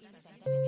teams that